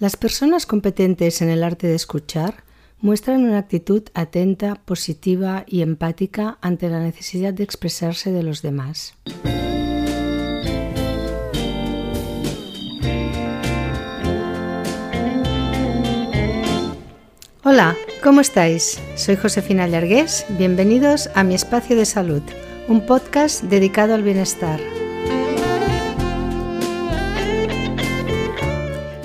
Las personas competentes en el arte de escuchar muestran una actitud atenta, positiva y empática ante la necesidad de expresarse de los demás. Hola, ¿cómo estáis? Soy Josefina Llargués, bienvenidos a mi espacio de salud, un podcast dedicado al bienestar.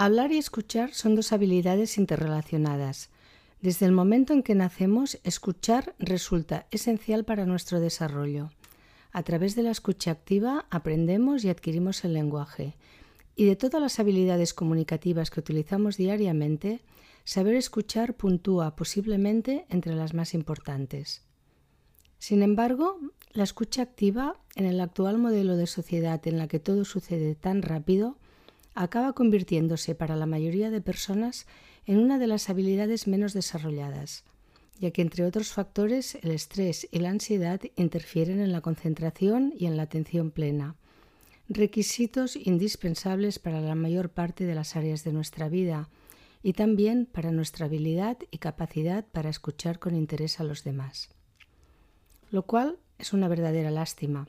Hablar y escuchar son dos habilidades interrelacionadas. Desde el momento en que nacemos, escuchar resulta esencial para nuestro desarrollo. A través de la escucha activa aprendemos y adquirimos el lenguaje. Y de todas las habilidades comunicativas que utilizamos diariamente, saber escuchar puntúa posiblemente entre las más importantes. Sin embargo, la escucha activa, en el actual modelo de sociedad en la que todo sucede tan rápido, acaba convirtiéndose para la mayoría de personas en una de las habilidades menos desarrolladas, ya que entre otros factores el estrés y la ansiedad interfieren en la concentración y en la atención plena, requisitos indispensables para la mayor parte de las áreas de nuestra vida y también para nuestra habilidad y capacidad para escuchar con interés a los demás. Lo cual es una verdadera lástima,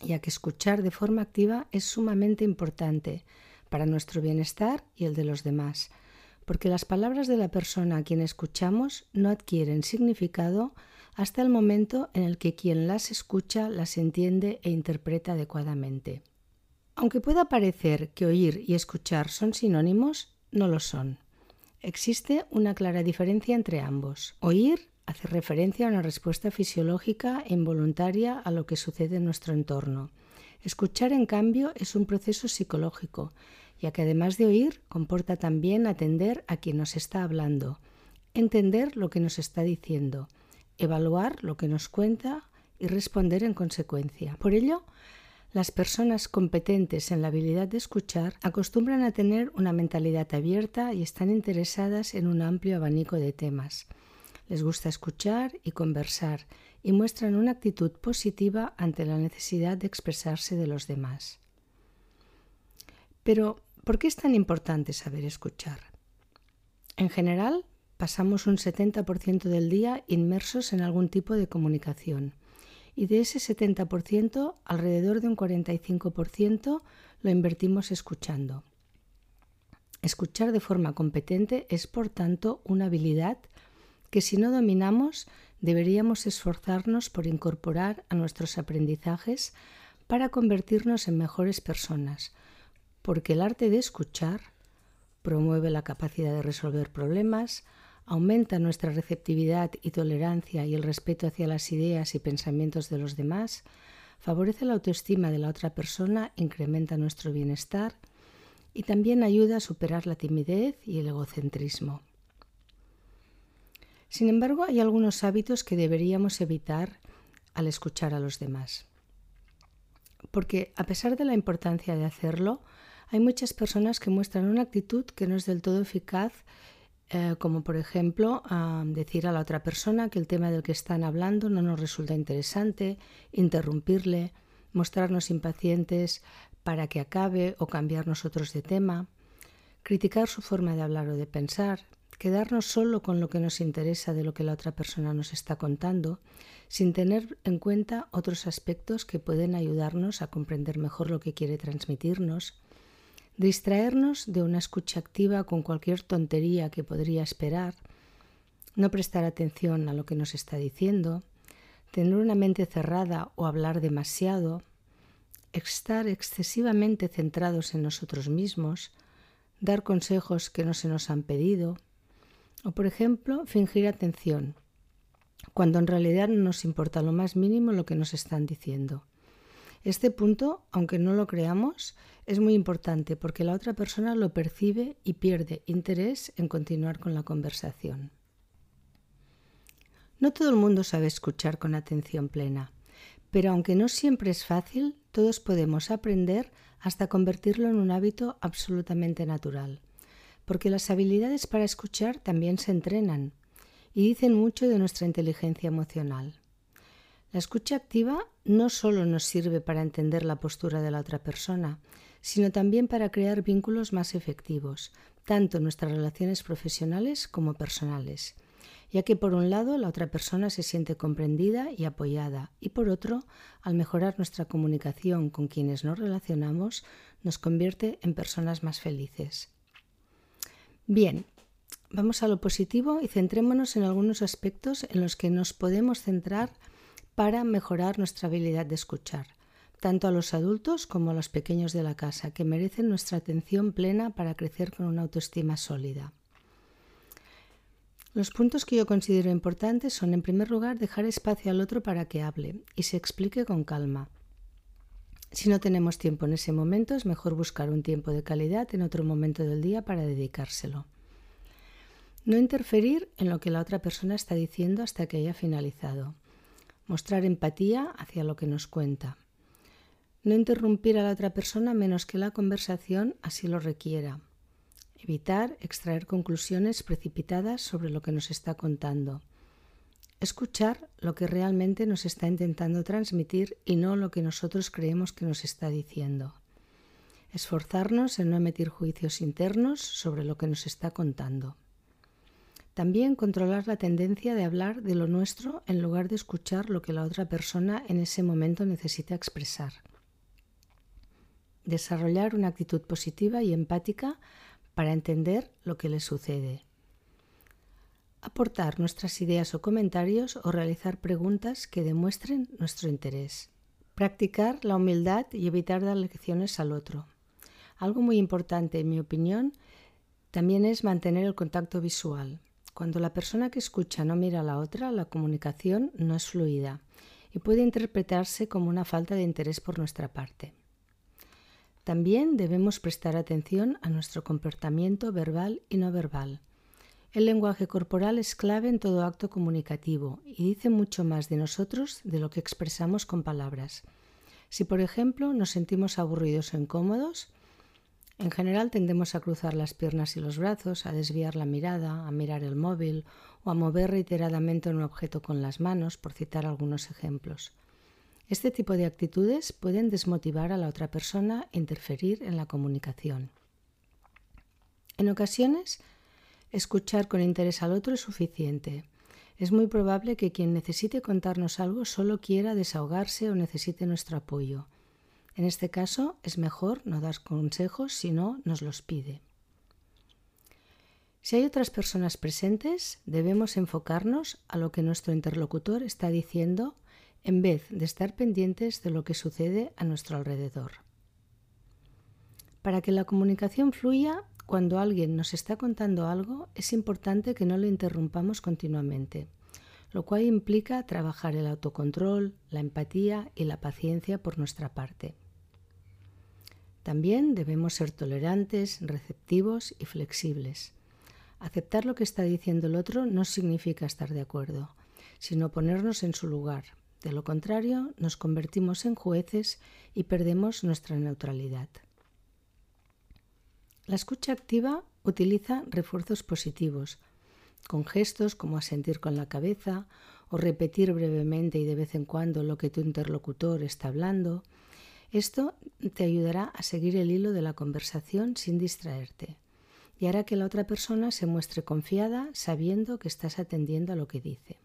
ya que escuchar de forma activa es sumamente importante para nuestro bienestar y el de los demás, porque las palabras de la persona a quien escuchamos no adquieren significado hasta el momento en el que quien las escucha las entiende e interpreta adecuadamente. Aunque pueda parecer que oír y escuchar son sinónimos, no lo son. Existe una clara diferencia entre ambos. Oír hace referencia a una respuesta fisiológica e involuntaria a lo que sucede en nuestro entorno. Escuchar, en cambio, es un proceso psicológico, ya que además de oír, comporta también atender a quien nos está hablando, entender lo que nos está diciendo, evaluar lo que nos cuenta y responder en consecuencia. Por ello, las personas competentes en la habilidad de escuchar acostumbran a tener una mentalidad abierta y están interesadas en un amplio abanico de temas les gusta escuchar y conversar y muestran una actitud positiva ante la necesidad de expresarse de los demás. Pero, ¿por qué es tan importante saber escuchar? En general, pasamos un 70% del día inmersos en algún tipo de comunicación y de ese 70%, alrededor de un 45% lo invertimos escuchando. Escuchar de forma competente es, por tanto, una habilidad que si no dominamos deberíamos esforzarnos por incorporar a nuestros aprendizajes para convertirnos en mejores personas, porque el arte de escuchar promueve la capacidad de resolver problemas, aumenta nuestra receptividad y tolerancia y el respeto hacia las ideas y pensamientos de los demás, favorece la autoestima de la otra persona, incrementa nuestro bienestar y también ayuda a superar la timidez y el egocentrismo. Sin embargo, hay algunos hábitos que deberíamos evitar al escuchar a los demás. Porque a pesar de la importancia de hacerlo, hay muchas personas que muestran una actitud que no es del todo eficaz, eh, como por ejemplo decir a la otra persona que el tema del que están hablando no nos resulta interesante, interrumpirle, mostrarnos impacientes para que acabe o cambiar nosotros de tema, criticar su forma de hablar o de pensar, quedarnos solo con lo que nos interesa de lo que la otra persona nos está contando, sin tener en cuenta otros aspectos que pueden ayudarnos a comprender mejor lo que quiere transmitirnos, distraernos de una escucha activa con cualquier tontería que podría esperar, no prestar atención a lo que nos está diciendo, tener una mente cerrada o hablar demasiado, estar excesivamente centrados en nosotros mismos, dar consejos que no se nos han pedido, o, por ejemplo, fingir atención, cuando en realidad no nos importa lo más mínimo lo que nos están diciendo. Este punto, aunque no lo creamos, es muy importante porque la otra persona lo percibe y pierde interés en continuar con la conversación. No todo el mundo sabe escuchar con atención plena, pero aunque no siempre es fácil, todos podemos aprender hasta convertirlo en un hábito absolutamente natural, porque las habilidades para escuchar también se entrenan y dicen mucho de nuestra inteligencia emocional. La escucha activa no solo nos sirve para entender la postura de la otra persona, sino también para crear vínculos más efectivos, tanto en nuestras relaciones profesionales como personales, ya que por un lado la otra persona se siente comprendida y apoyada, y por otro, al mejorar nuestra comunicación con quienes nos relacionamos, nos convierte en personas más felices. Bien, vamos a lo positivo y centrémonos en algunos aspectos en los que nos podemos centrar para mejorar nuestra habilidad de escuchar, tanto a los adultos como a los pequeños de la casa, que merecen nuestra atención plena para crecer con una autoestima sólida. Los puntos que yo considero importantes son, en primer lugar, dejar espacio al otro para que hable y se explique con calma. Si no tenemos tiempo en ese momento, es mejor buscar un tiempo de calidad en otro momento del día para dedicárselo. No interferir en lo que la otra persona está diciendo hasta que haya finalizado mostrar empatía hacia lo que nos cuenta. No interrumpir a la otra persona menos que la conversación así lo requiera. Evitar extraer conclusiones precipitadas sobre lo que nos está contando. Escuchar lo que realmente nos está intentando transmitir y no lo que nosotros creemos que nos está diciendo. Esforzarnos en no emitir juicios internos sobre lo que nos está contando. También controlar la tendencia de hablar de lo nuestro en lugar de escuchar lo que la otra persona en ese momento necesita expresar. Desarrollar una actitud positiva y empática para entender lo que le sucede. Aportar nuestras ideas o comentarios o realizar preguntas que demuestren nuestro interés. Practicar la humildad y evitar dar lecciones al otro. Algo muy importante, en mi opinión, también es mantener el contacto visual. Cuando la persona que escucha no mira a la otra, la comunicación no es fluida y puede interpretarse como una falta de interés por nuestra parte. También debemos prestar atención a nuestro comportamiento verbal y no verbal. El lenguaje corporal es clave en todo acto comunicativo y dice mucho más de nosotros de lo que expresamos con palabras. Si, por ejemplo, nos sentimos aburridos o incómodos, en general tendemos a cruzar las piernas y los brazos, a desviar la mirada, a mirar el móvil o a mover reiteradamente un objeto con las manos, por citar algunos ejemplos. Este tipo de actitudes pueden desmotivar a la otra persona e interferir en la comunicación. En ocasiones, escuchar con interés al otro es suficiente. Es muy probable que quien necesite contarnos algo solo quiera desahogarse o necesite nuestro apoyo. En este caso es mejor no dar consejos si no nos los pide. Si hay otras personas presentes, debemos enfocarnos a lo que nuestro interlocutor está diciendo en vez de estar pendientes de lo que sucede a nuestro alrededor. Para que la comunicación fluya, cuando alguien nos está contando algo, es importante que no le interrumpamos continuamente, lo cual implica trabajar el autocontrol, la empatía y la paciencia por nuestra parte. También debemos ser tolerantes, receptivos y flexibles. Aceptar lo que está diciendo el otro no significa estar de acuerdo, sino ponernos en su lugar. De lo contrario, nos convertimos en jueces y perdemos nuestra neutralidad. La escucha activa utiliza refuerzos positivos, con gestos como asentir con la cabeza o repetir brevemente y de vez en cuando lo que tu interlocutor está hablando, esto te ayudará a seguir el hilo de la conversación sin distraerte y hará que la otra persona se muestre confiada sabiendo que estás atendiendo a lo que dice.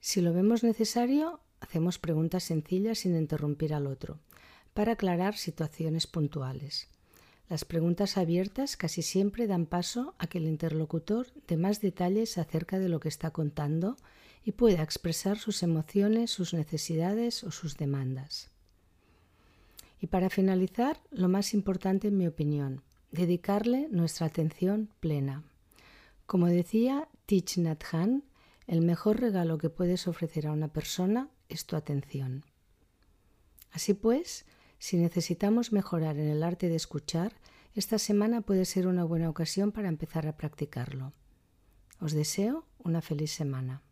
Si lo vemos necesario, hacemos preguntas sencillas sin interrumpir al otro, para aclarar situaciones puntuales. Las preguntas abiertas casi siempre dan paso a que el interlocutor dé más detalles acerca de lo que está contando y pueda expresar sus emociones, sus necesidades o sus demandas. Y para finalizar, lo más importante en mi opinión, dedicarle nuestra atención plena. Como decía Thich Nhat el mejor regalo que puedes ofrecer a una persona es tu atención. Así pues, si necesitamos mejorar en el arte de escuchar, esta semana puede ser una buena ocasión para empezar a practicarlo. Os deseo una feliz semana.